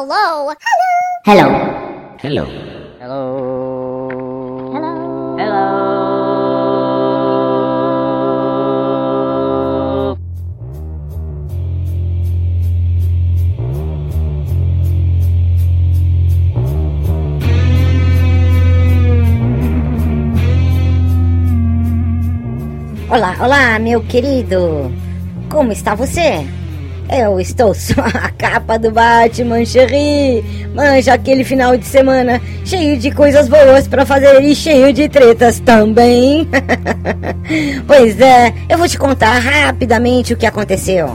Hello. Hello. Hello. Hello. Hello. Hello. Olá, olá, meu querido. Como está você? Eu estou só a capa do Batman, Cherry. Manja aquele final de semana cheio de coisas boas pra fazer e cheio de tretas também. pois é, eu vou te contar rapidamente o que aconteceu.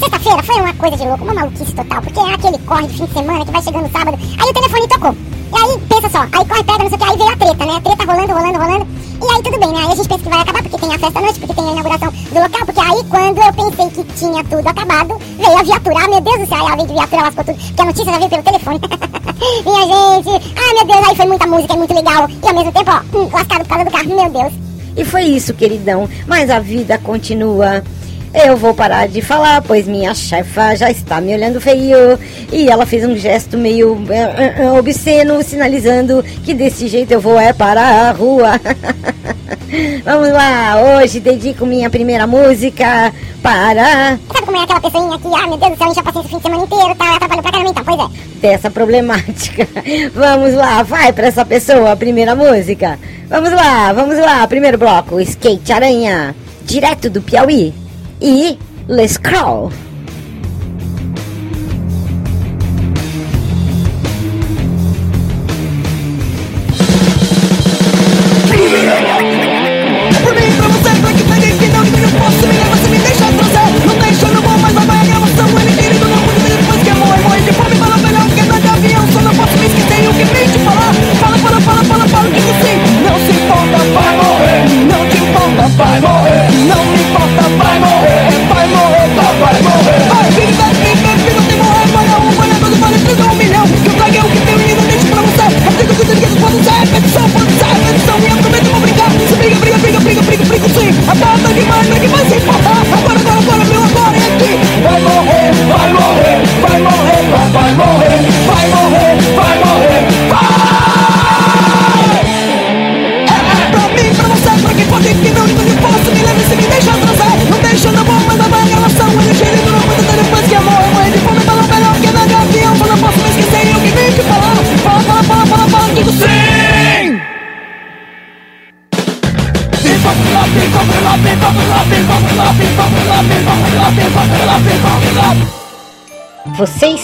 Sexta-feira foi uma coisa de louco, uma maluquice total, porque é aquele corre de fim de semana que vai chegando sábado, aí o telefone tocou. E aí, pensa só, aí corre, pega, não sei o que, aí veio a treta, né? A treta rolando, rolando, rolando. E aí tudo bem, né? Aí a gente pensa que vai acabar porque tem a festa à noite, porque tem a inauguração do local, porque aí quando eu pensei que tinha tudo acabado, veio a viatura. Ah, meu Deus do céu, aí ela veio de viatura, lascou tudo, porque a notícia já veio pelo telefone. Minha gente, ah, meu Deus, aí foi muita música, é muito legal. E ao mesmo tempo, ó, hum, lascado por causa do carro, meu Deus. E foi isso, queridão. Mas a vida continua. Eu vou parar de falar, pois minha chefa já está me olhando feio. E ela fez um gesto meio eh, eh, obsceno, sinalizando que desse jeito eu vou é para a rua. Vamos lá, hoje dedico minha primeira música para Sabe como é aquela pessoinha que, ah, meu Deus do céu, enche a paciência o fim de semana inteiro, tá? Ela trabalhou pra caramba, então, pois é. dessa problemática. Vamos lá, vai para essa pessoa a primeira música. Vamos lá, vamos lá, primeiro bloco, Skate Aranha, direto do Piauí. y les crawl.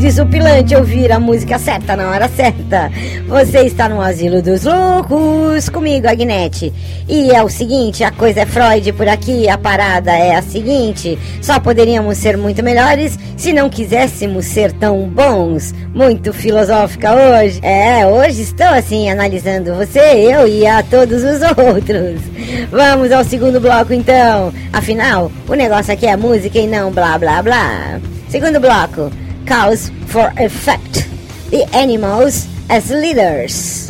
Desopilante ouvir a música certa na hora certa. Você está no Asilo dos Loucos, comigo, Agnete. E é o seguinte, a coisa é Freud por aqui, a parada é a seguinte, só poderíamos ser muito melhores se não quiséssemos ser tão bons. Muito filosófica hoje. É, hoje estou assim, analisando você, eu e a todos os outros. Vamos ao segundo bloco então. Afinal, o negócio aqui é música e não blá blá blá. Segundo bloco, Cause for Effect. The Animals as Leaders.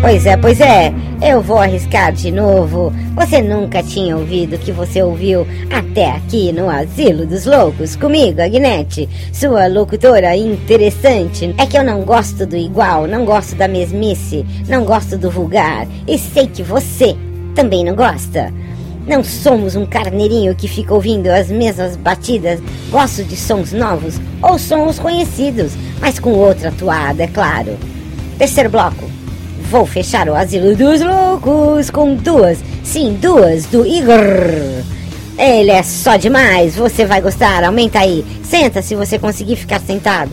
Pois é, pois é. Eu vou arriscar de novo. Você nunca tinha ouvido o que você ouviu até aqui no Asilo dos Loucos comigo, Agnete, sua locutora interessante. É que eu não gosto do igual, não gosto da mesmice, não gosto do vulgar. E sei que você também não gosta. Não somos um carneirinho que fica ouvindo as mesmas batidas. Gosto de sons novos ou sons conhecidos, mas com outra atuada, é claro. Terceiro bloco. Vou fechar o Asilo dos Loucos com duas, sim, duas do Igor. Ele é só demais, você vai gostar, aumenta aí. Senta se você conseguir ficar sentado.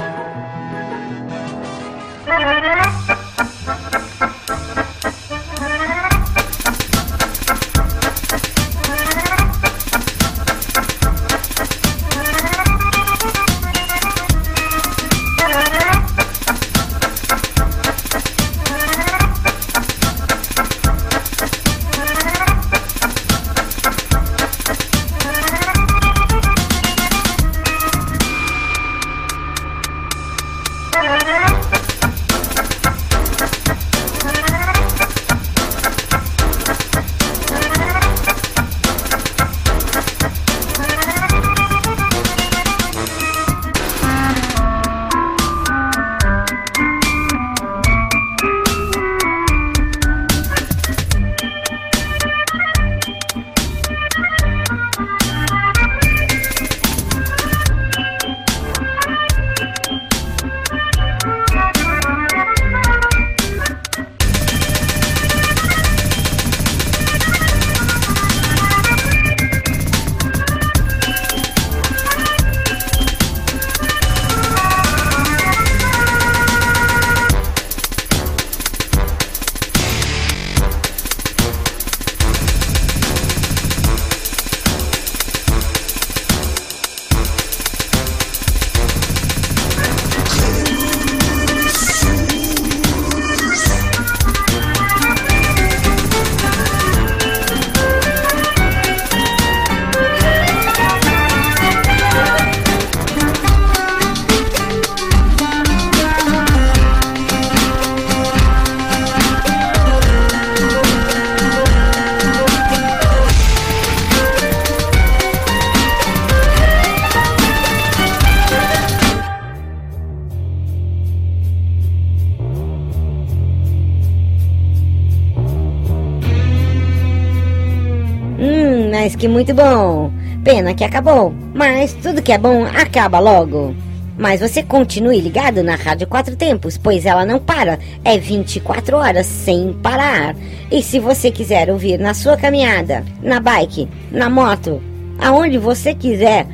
Que muito bom. Pena que acabou, mas tudo que é bom acaba logo. Mas você continue ligado na Rádio Quatro Tempos, pois ela não para. É 24 horas sem parar. E se você quiser ouvir na sua caminhada, na bike, na moto, aonde você quiser,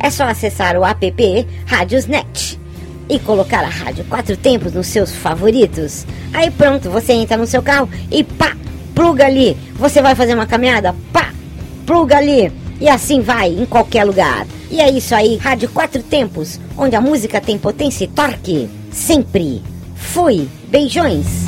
é só acessar o app Rádiosnet e colocar a Rádio Quatro Tempos nos seus favoritos. Aí pronto, você entra no seu carro e pá, pluga ali. Você vai fazer uma caminhada, pá, pluga ali. E assim vai em qualquer lugar. E é isso aí, Rádio Quatro Tempos, onde a música tem potência e torque. Sempre. Fui. Beijões.